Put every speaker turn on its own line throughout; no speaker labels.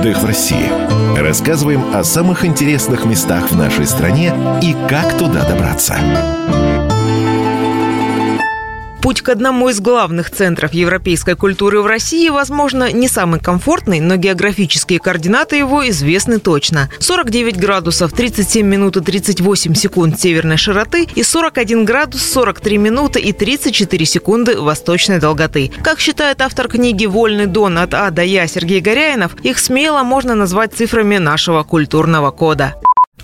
Отдых в России. Рассказываем о самых интересных местах в нашей стране и как туда добраться.
Путь к одному из главных центров европейской культуры в России, возможно, не самый комфортный, но географические координаты его известны точно. 49 градусов 37 минут и 38 секунд северной широты и 41 градус 43 минуты и 34 секунды восточной долготы. Как считает автор книги «Вольный дон от А до Я» Сергей Горяинов, их смело можно назвать цифрами нашего культурного кода.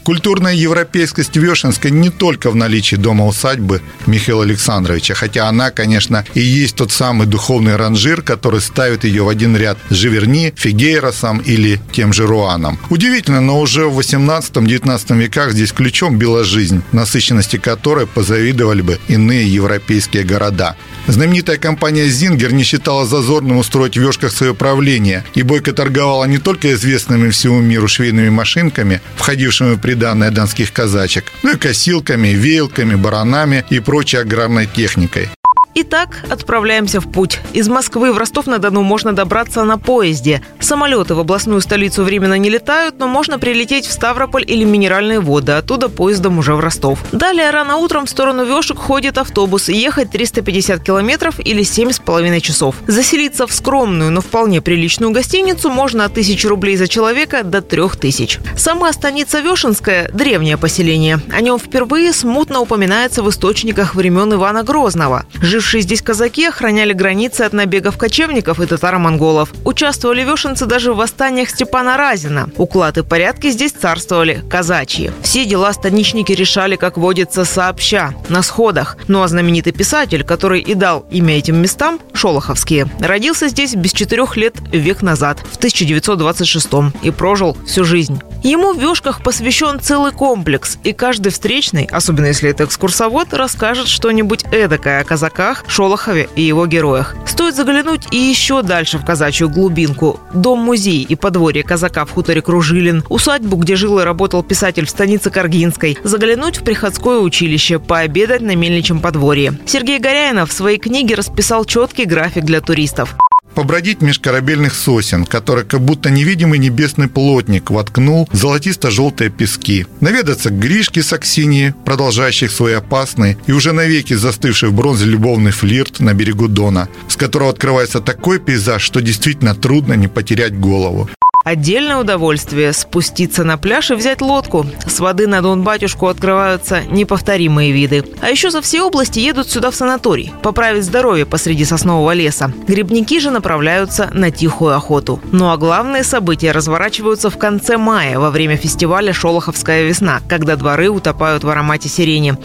Культурная европейскость Вешенска не только в наличии дома-усадьбы Михаила Александровича, хотя она, конечно, и есть тот самый духовный ранжир, который ставит ее в один ряд с Живерни, Фигейросом или тем же Руаном. Удивительно, но уже в 18-19 веках здесь ключом била жизнь, насыщенности которой позавидовали бы иные европейские города. Знаменитая компания «Зингер» не считала зазорным устроить в Вешках свое правление и бойко торговала не только известными всему миру швейными машинками, входившими в приданное донских казачек, но и косилками, веялками, баранами и прочей аграрной техникой.
Итак, отправляемся в путь. Из Москвы в Ростов-на-Дону можно добраться на поезде. Самолеты в областную столицу временно не летают, но можно прилететь в Ставрополь или Минеральные воды, оттуда поездом уже в Ростов. Далее рано утром в сторону Вешек ходит автобус, ехать 350 километров или 7,5 часов. Заселиться в скромную, но вполне приличную гостиницу можно от 1000 рублей за человека до 3000. Сама станица Вешенская – древнее поселение. О нем впервые смутно упоминается в источниках времен Ивана Грозного. Жив Жившие здесь казаки охраняли границы от набегов кочевников и татаро-монголов. Участвовали вешенцы даже в восстаниях Степана Разина. Уклад и порядки здесь царствовали казачьи. Все дела станичники решали, как водится, сообща, на сходах. Ну а знаменитый писатель, который и дал имя этим местам, Шолоховские, родился здесь без четырех лет век назад, в 1926 и прожил всю жизнь. Ему в Вешках посвящен целый комплекс, и каждый встречный, особенно если это экскурсовод, расскажет что-нибудь эдакое о казаках, Шолохове и его героях. Стоит заглянуть и еще дальше в казачью глубинку. Дом-музей и подворье казака в хуторе Кружилин, усадьбу, где жил и работал писатель в станице Каргинской, заглянуть в приходское училище, пообедать на мельничем подворье. Сергей Горяинов в своей книге расписал четкий график для туристов
побродить меж корабельных сосен, который как будто невидимый небесный плотник воткнул золотисто-желтые пески, наведаться к Гришке с Аксиньи, продолжающих свой опасный и уже навеки застывший в бронзе любовный флирт на берегу Дона, с которого открывается такой пейзаж, что действительно трудно не потерять голову.
Отдельное удовольствие – спуститься на пляж и взять лодку. С воды на Дон Батюшку открываются неповторимые виды. А еще со всей области едут сюда в санаторий, поправить здоровье посреди соснового леса. Грибники же направляются на тихую охоту. Ну а главные события разворачиваются в конце мая во время фестиваля «Шолоховская весна», когда дворы утопают в аромате сирени.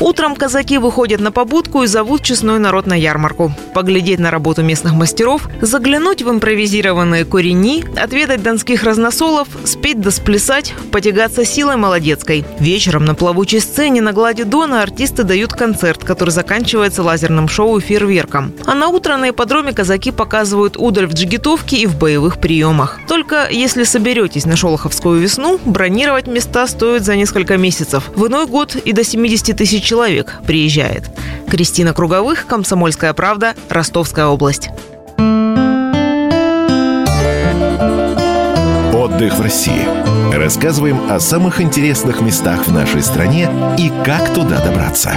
Утром казаки выходят на побудку и зовут честной народ на ярмарку. Поглядеть на работу местных мастеров, заглянуть в импровизированные курени, отведать донских разносолов, спеть да сплясать, потягаться силой молодецкой. Вечером на плавучей сцене на глади Дона артисты дают концерт, который заканчивается лазерным шоу и фейерверком. А на утро на ипподроме казаки показывают удаль в джигитовке и в боевых приемах. Только если соберетесь на Шолоховскую весну, бронировать места стоит за несколько месяцев. В иной год и до 70 тысяч человек приезжает. Кристина Круговых, Комсомольская правда, Ростовская область.
Отдых в России. Рассказываем о самых интересных местах в нашей стране и как туда добраться.